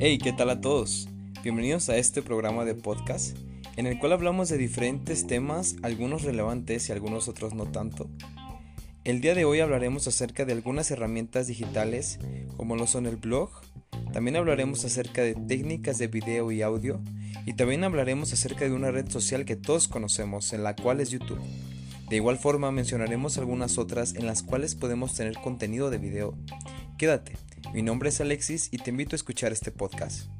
Hey, ¿qué tal a todos? Bienvenidos a este programa de podcast en el cual hablamos de diferentes temas, algunos relevantes y algunos otros no tanto. El día de hoy hablaremos acerca de algunas herramientas digitales como lo son el blog, también hablaremos acerca de técnicas de video y audio y también hablaremos acerca de una red social que todos conocemos, en la cual es YouTube. De igual forma mencionaremos algunas otras en las cuales podemos tener contenido de video. Quédate, mi nombre es Alexis y te invito a escuchar este podcast.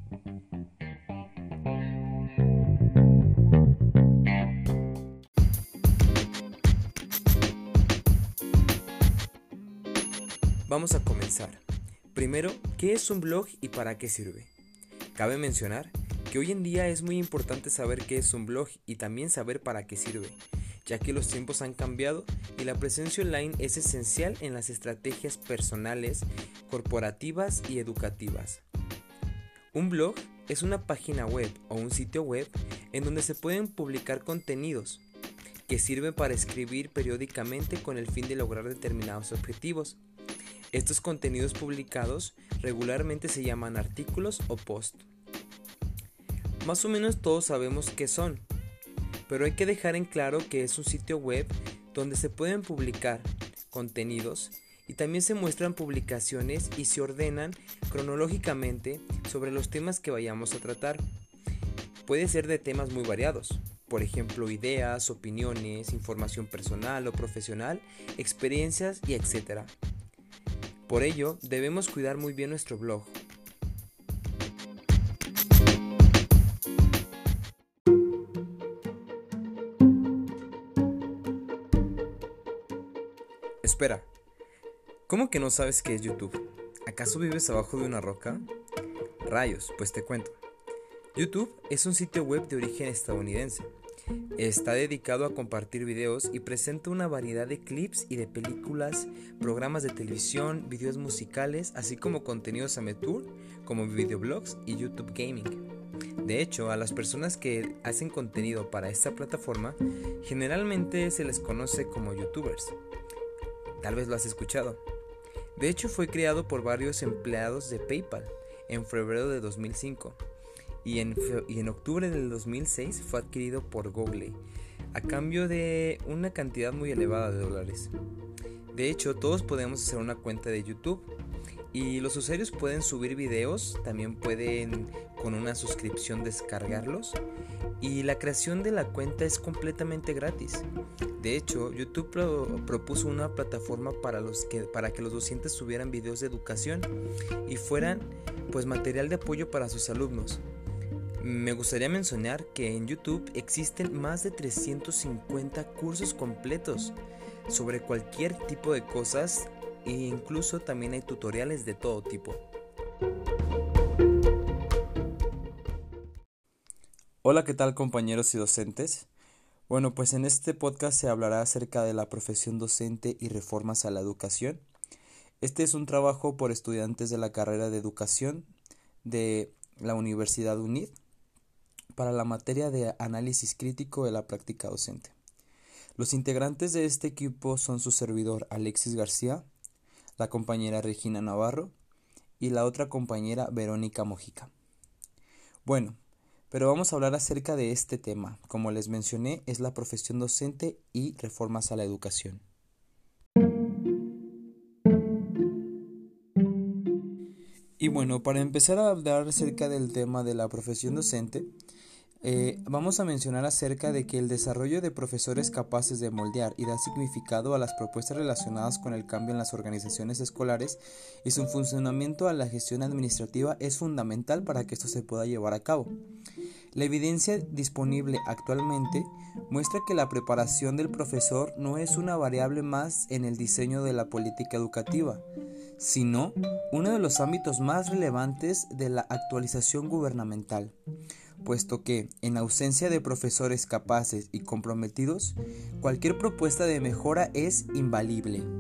Vamos a comenzar. Primero, ¿qué es un blog y para qué sirve? Cabe mencionar que hoy en día es muy importante saber qué es un blog y también saber para qué sirve, ya que los tiempos han cambiado y la presencia online es esencial en las estrategias personales, corporativas y educativas. Un blog es una página web o un sitio web en donde se pueden publicar contenidos que sirven para escribir periódicamente con el fin de lograr determinados objetivos. Estos contenidos publicados regularmente se llaman artículos o post. Más o menos todos sabemos qué son, pero hay que dejar en claro que es un sitio web donde se pueden publicar contenidos y también se muestran publicaciones y se ordenan cronológicamente sobre los temas que vayamos a tratar. Puede ser de temas muy variados, por ejemplo ideas, opiniones, información personal o profesional, experiencias y etc. Por ello, debemos cuidar muy bien nuestro blog. Espera, ¿cómo que no sabes qué es YouTube? ¿Acaso vives abajo de una roca? Rayos, pues te cuento. YouTube es un sitio web de origen estadounidense Está dedicado a compartir videos y presenta una variedad de clips y de películas, programas de televisión, videos musicales, así como contenidos amateur como videoblogs y YouTube Gaming. De hecho, a las personas que hacen contenido para esta plataforma generalmente se les conoce como youtubers. Tal vez lo has escuchado. De hecho, fue creado por varios empleados de PayPal en febrero de 2005 y en, y en octubre del 2006 fue adquirido por Google a cambio de una cantidad muy elevada de dólares. De hecho, todos podemos hacer una cuenta de YouTube y los usuarios pueden subir videos, también pueden con una suscripción descargarlos y la creación de la cuenta es completamente gratis. De hecho, YouTube propuso una plataforma para, los que, para que los docentes subieran videos de educación y fueran pues material de apoyo para sus alumnos. Me gustaría mencionar que en YouTube existen más de 350 cursos completos sobre cualquier tipo de cosas e incluso también hay tutoriales de todo tipo. Hola, ¿qué tal compañeros y docentes? Bueno, pues en este podcast se hablará acerca de la profesión docente y reformas a la educación. Este es un trabajo por estudiantes de la carrera de educación de la Universidad UNID para la materia de análisis crítico de la práctica docente. Los integrantes de este equipo son su servidor Alexis García, la compañera Regina Navarro y la otra compañera Verónica Mojica. Bueno, pero vamos a hablar acerca de este tema. Como les mencioné, es la profesión docente y reformas a la educación. Y bueno, para empezar a hablar acerca del tema de la profesión docente, eh, vamos a mencionar acerca de que el desarrollo de profesores capaces de moldear y dar significado a las propuestas relacionadas con el cambio en las organizaciones escolares y su funcionamiento a la gestión administrativa es fundamental para que esto se pueda llevar a cabo. La evidencia disponible actualmente muestra que la preparación del profesor no es una variable más en el diseño de la política educativa, sino uno de los ámbitos más relevantes de la actualización gubernamental puesto que, en ausencia de profesores capaces y comprometidos, cualquier propuesta de mejora es invalible.